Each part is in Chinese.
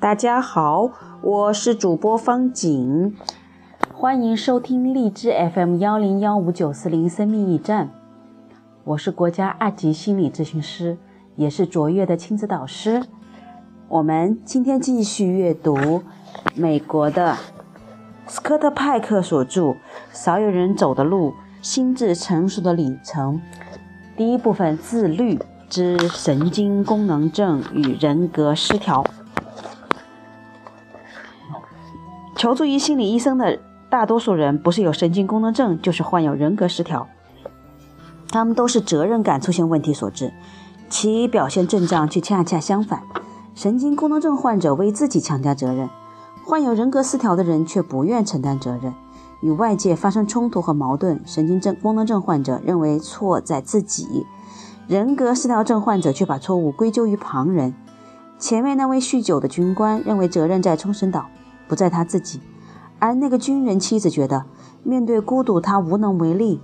大家好，我是主播方景，欢迎收听荔枝 FM 幺零幺五九四零生命驿站。我是国家二级心理咨询师，也是卓越的亲子导师。我们今天继续阅读美国的斯科特派克所著《少有人走的路：心智成熟的里程》第一部分：自律之神经功能症与人格失调。求助于心理医生的大多数人，不是有神经功能症，就是患有人格失调。他们都是责任感出现问题所致，其表现症状却恰恰相反。神经功能症患者为自己强加责任，患有人格失调的人却不愿承担责任。与外界发生冲突和矛盾，神经症功能症患者认为错在自己，人格失调症患者却把错误归咎于旁人。前面那位酗酒的军官认为责任在冲绳岛。不在他自己，而那个军人妻子觉得面对孤独，他无能为力。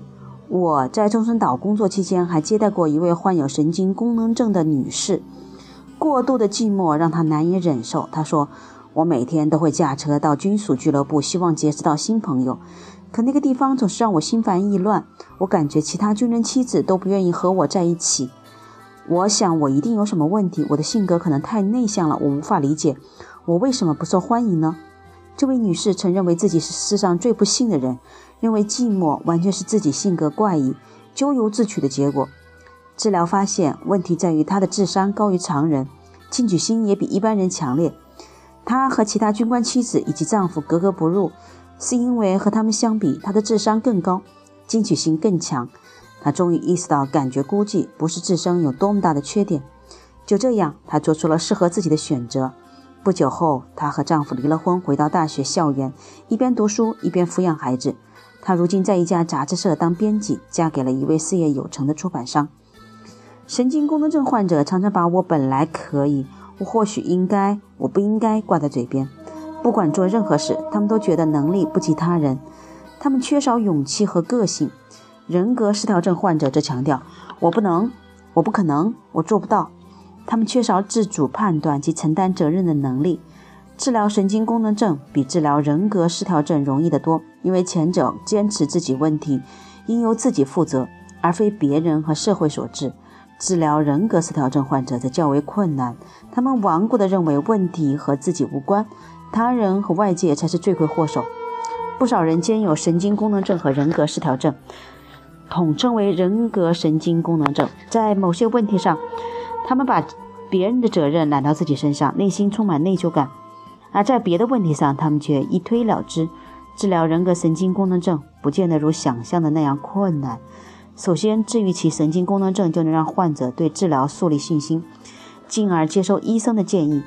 我在中村岛工作期间，还接待过一位患有神经功能症的女士。过度的寂寞让她难以忍受。她说：“我每天都会驾车到军属俱乐部，希望结识到新朋友，可那个地方总是让我心烦意乱。我感觉其他军人妻子都不愿意和我在一起。我想我一定有什么问题，我的性格可能太内向了，我无法理解我为什么不受欢迎呢？”这位女士曾认为自己是世上最不幸的人，认为寂寞完全是自己性格怪异、咎由自取的结果。治疗发现，问题在于她的智商高于常人，进取心也比一般人强烈。她和其他军官妻子以及丈夫格格不入，是因为和他们相比，她的智商更高，进取心更强。她终于意识到，感觉孤寂不是自身有多么大的缺点。就这样，她做出了适合自己的选择。不久后，她和丈夫离了婚，回到大学校园，一边读书一边抚养孩子。她如今在一家杂志社当编辑，嫁给了一位事业有成的出版商。神经功能症患者常常把我本来可以，我或许应该，我不应该挂在嘴边。不管做任何事，他们都觉得能力不及他人，他们缺少勇气和个性。人格失调症患者则强调：我不能，我不可能，我做不到。他们缺少自主判断及承担责任的能力。治疗神经功能症比治疗人格失调症容易得多，因为前者坚持自己问题应由自己负责，而非别人和社会所致。治疗人格失调症患者则较为困难，他们顽固地认为问题和自己无关，他人和外界才是罪魁祸首。不少人兼有神经功能症和人格失调症，统称为人格神经功能症。在某些问题上，他们把别人的责任揽到自己身上，内心充满内疚感；而在别的问题上，他们却一推了之。治疗人格神经功能症不见得如想象的那样困难。首先，治愈其神经功能症，就能让患者对治疗树立信心，进而接受医生的建议，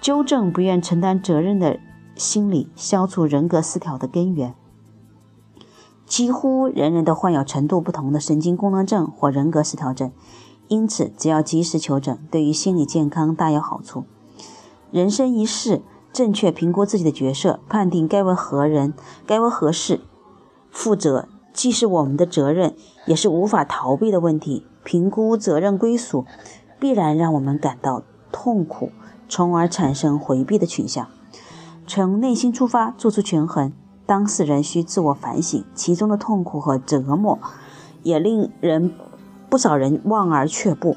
纠正不愿承担责任的心理，消除人格失调的根源。几乎人人都患有程度不同的神经功能症或人格失调症。因此，只要及时求诊，对于心理健康大有好处。人生一世，正确评估自己的角色，判定该为何人、该为何事负责，既是我们的责任，也是无法逃避的问题。评估责任归属，必然让我们感到痛苦，从而产生回避的倾向。从内心出发，做出权衡，当事人需自我反省，其中的痛苦和折磨，也令人。不少人望而却步，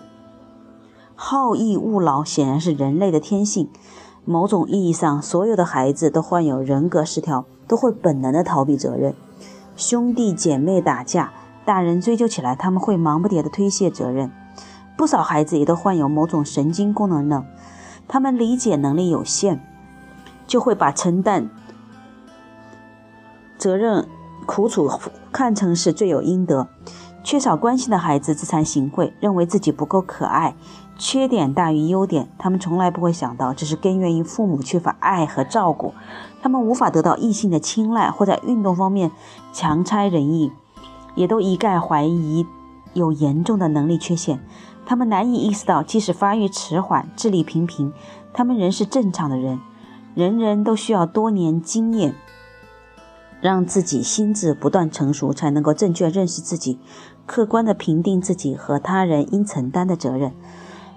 好逸恶劳显然是人类的天性。某种意义上，所有的孩子都患有人格失调，都会本能的逃避责任。兄弟姐妹打架，大人追究起来，他们会忙不迭的推卸责任。不少孩子也都患有某种神经功能症，他们理解能力有限，就会把承担责任苦楚看成是罪有应得。缺少关心的孩子自惭形秽，认为自己不够可爱，缺点大于优点。他们从来不会想到，这是根源于父母缺乏爱和照顾。他们无法得到异性的青睐，或在运动方面强差人意，也都一概怀疑有严重的能力缺陷。他们难以意识到，即使发育迟缓、智力平平，他们仍是正常的人。人人都需要多年经验。让自己心智不断成熟，才能够正确认识自己，客观地评定自己和他人应承担的责任。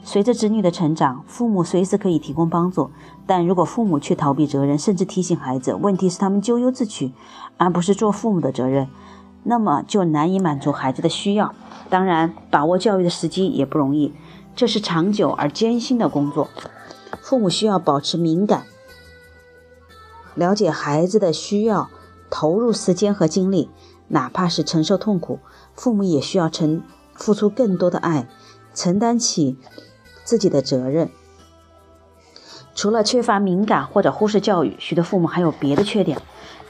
随着子女的成长，父母随时可以提供帮助，但如果父母却逃避责任，甚至提醒孩子问题是他们咎由自取，而不是做父母的责任，那么就难以满足孩子的需要。当然，把握教育的时机也不容易，这是长久而艰辛的工作。父母需要保持敏感，了解孩子的需要，投入时间和精力，哪怕是承受痛苦，父母也需要承付出更多的爱，承担起自己的责任。除了缺乏敏感或者忽视教育，许多父母还有别的缺点。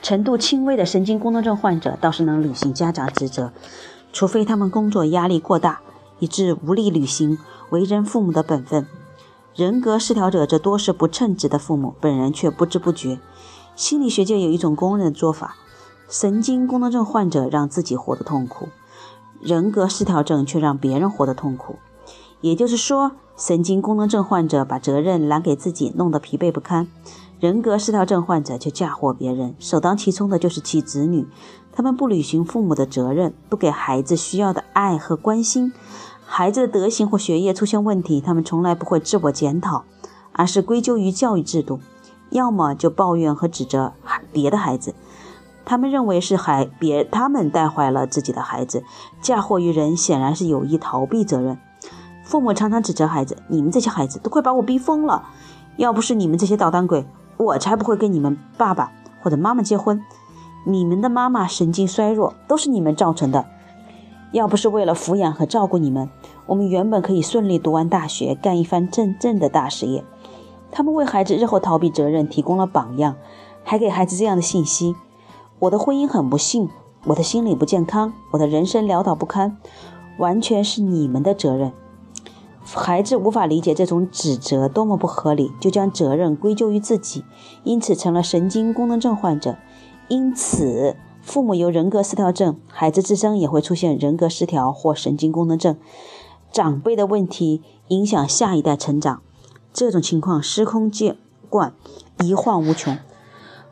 程度轻微的神经功能症患者倒是能履行家长职责，除非他们工作压力过大，以致无力履行为人父母的本分。人格失调者则多是不称职的父母，本人却不知不觉。心理学界有一种公认做法：神经功能症患者让自己活得痛苦，人格失调症却让别人活得痛苦。也就是说，神经功能症患者把责任揽给自己，弄得疲惫不堪；人格失调症患者却嫁祸别人，首当其冲的就是其子女。他们不履行父母的责任，不给孩子需要的爱和关心。孩子的德行或学业出现问题，他们从来不会自我检讨，而是归咎于教育制度，要么就抱怨和指责别的孩子。他们认为是孩别他们带坏了自己的孩子，嫁祸于人，显然是有意逃避责任。父母常常指责孩子：“你们这些孩子都快把我逼疯了，要不是你们这些捣蛋鬼，我才不会跟你们爸爸或者妈妈结婚。你们的妈妈神经衰弱，都是你们造成的。”要不是为了抚养和照顾你们，我们原本可以顺利读完大学，干一番真正的大事业。他们为孩子日后逃避责任提供了榜样，还给孩子这样的信息：我的婚姻很不幸，我的心理不健康，我的人生潦倒不堪，完全是你们的责任。孩子无法理解这种指责多么不合理，就将责任归咎于自己，因此成了神经功能症患者。因此。父母有人格失调症，孩子自身也会出现人格失调或神经功能症。长辈的问题影响下一代成长，这种情况司空见惯，一患无穷。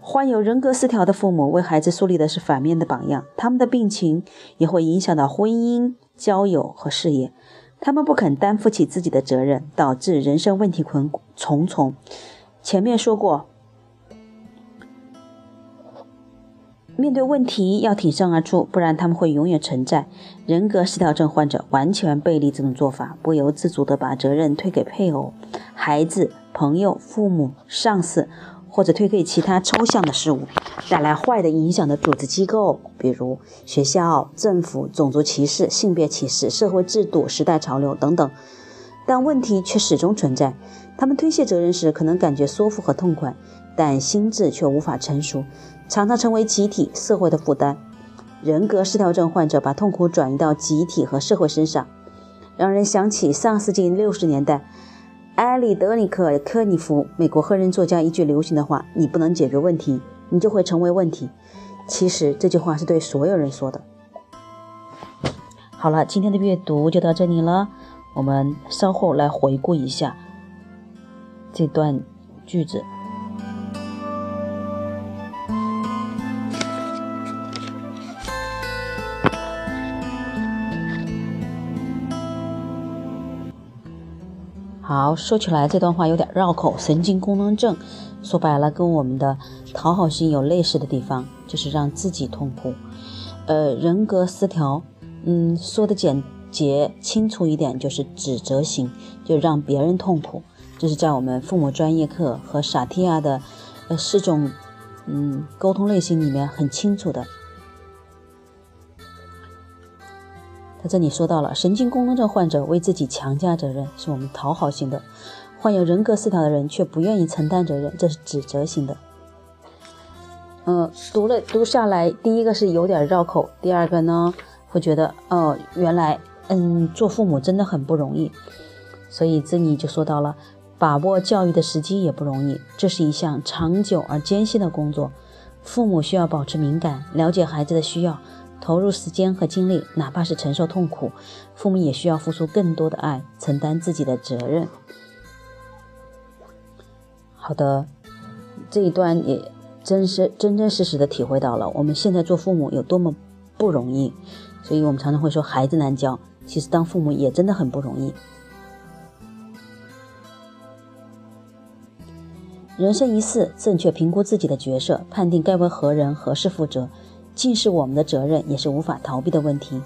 患有人格失调的父母为孩子树立的是反面的榜样，他们的病情也会影响到婚姻、交友和事业。他们不肯担负起自己的责任，导致人生问题困重重。前面说过。面对问题要挺身而出，不然他们会永远存在。人格失调症患者完全背离这种做法，不由自主地把责任推给配偶、孩子、朋友、父母、上司，或者推给其他抽象的事物，带来坏的影响的组织机构，比如学校、政府、种族歧视、性别歧视、社会制度、时代潮流等等。但问题却始终存在。他们推卸责任时，可能感觉舒服和痛快，但心智却无法成熟。常常成为集体社会的负担。人格失调症患者把痛苦转移到集体和社会身上，让人想起上世纪六十年代埃里德里克·科尼夫美国黑人作家一句流行的话：“你不能解决问题，你就会成为问题。”其实这句话是对所有人说的。好了，今天的阅读就到这里了，我们稍后来回顾一下这段句子。好，说起来这段话有点绕口。神经功能症，说白了跟我们的讨好型有类似的地方，就是让自己痛苦。呃，人格失调，嗯，说的简洁清楚一点，就是指责型，就让别人痛苦。这是在我们父母专业课和萨提亚的呃四种嗯沟通类型里面很清楚的。这里说到了神经功能症患者为自己强加责任，是我们讨好型的；患有人格失调的人却不愿意承担责任，这是指责型的。嗯，读了读下来，第一个是有点绕口，第二个呢会觉得哦，原来嗯做父母真的很不容易。所以这里就说到了把握教育的时机也不容易，这是一项长久而艰辛的工作。父母需要保持敏感，了解孩子的需要。投入时间和精力哪怕是承受痛苦父母也需要付出更多的爱承担自己的责任。好的这一段也真是真真实实的体会到了我们现在做父母有多么不容易。所以我们常常会说孩子难教其实当父母也真的很不容易。人生一世正确评估自己的角色判定该为何人何事负责既是我们的责任，也是无法逃避的问题。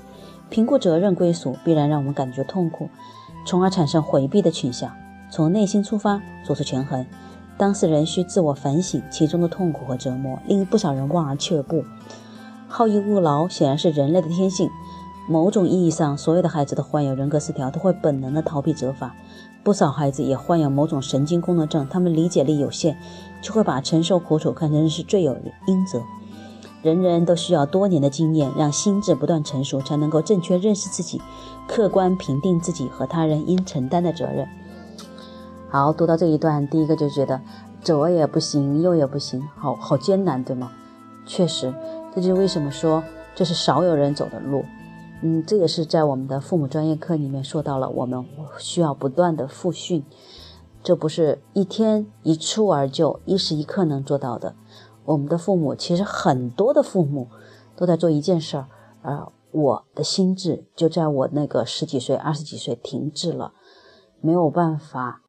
评估责任归属，必然让我们感觉痛苦，从而产生回避的倾向。从内心出发，做出权衡。当事人需自我反省其中的痛苦和折磨，令不少人望而却步。好逸恶劳显然是人类的天性。某种意义上，所有的孩子都患有人格失调，都会本能的逃避责罚。不少孩子也患有某种神经功能症，他们理解力有限，就会把承受苦楚看成是罪有应责。人人都需要多年的经验，让心智不断成熟，才能够正确认识自己，客观评定自己和他人应承担的责任。好，读到这一段，第一个就觉得左也不行，右也不行，好好艰难，对吗？确实，这就是为什么说这是少有人走的路。嗯，这也是在我们的父母专业课里面说到了，我们需要不断的复训，这不是一天一蹴而就、一时一刻能做到的。我们的父母其实很多的父母都在做一件事儿，而我的心智就在我那个十几岁、二十几岁停滞了，没有办法。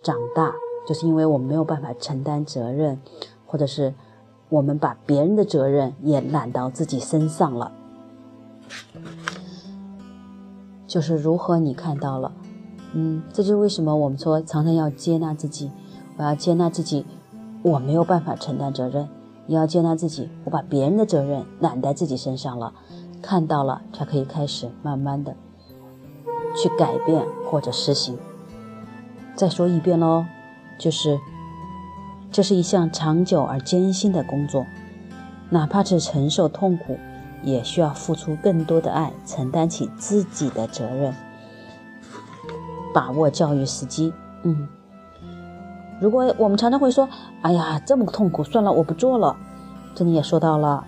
长大就是因为我们没有办法承担责任，或者是我们把别人的责任也揽到自己身上了。就是如何你看到了，嗯，这就是为什么我们说常常要接纳自己。我要接纳自己，我没有办法承担责任；你要接纳自己，我把别人的责任揽在自己身上了。看到了，才可以开始慢慢的去改变或者实行。再说一遍喽，就是这是一项长久而艰辛的工作，哪怕是承受痛苦，也需要付出更多的爱，承担起自己的责任，把握教育时机。嗯，如果我们常常会说：“哎呀，这么痛苦，算了，我不做了。”这里也说到了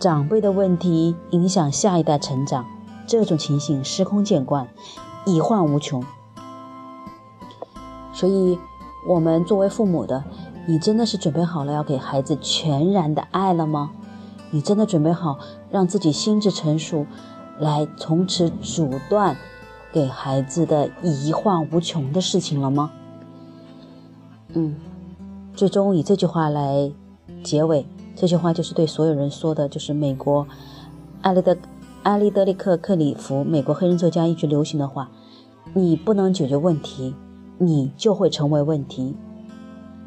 长辈的问题影响下一代成长，这种情形司空见惯，隐患无穷。所以，我们作为父母的，你真的是准备好了要给孩子全然的爱了吗？你真的准备好让自己心智成熟，来从此阻断给孩子的遗患无穷的事情了吗？嗯，最终以这句话来结尾。这句话就是对所有人说的，就是美国艾利德艾利德里克克里夫，美国黑人作家一句流行的话：你不能解决问题。你就会成为问题。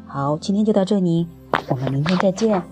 好，今天就到这里，我们明天再见。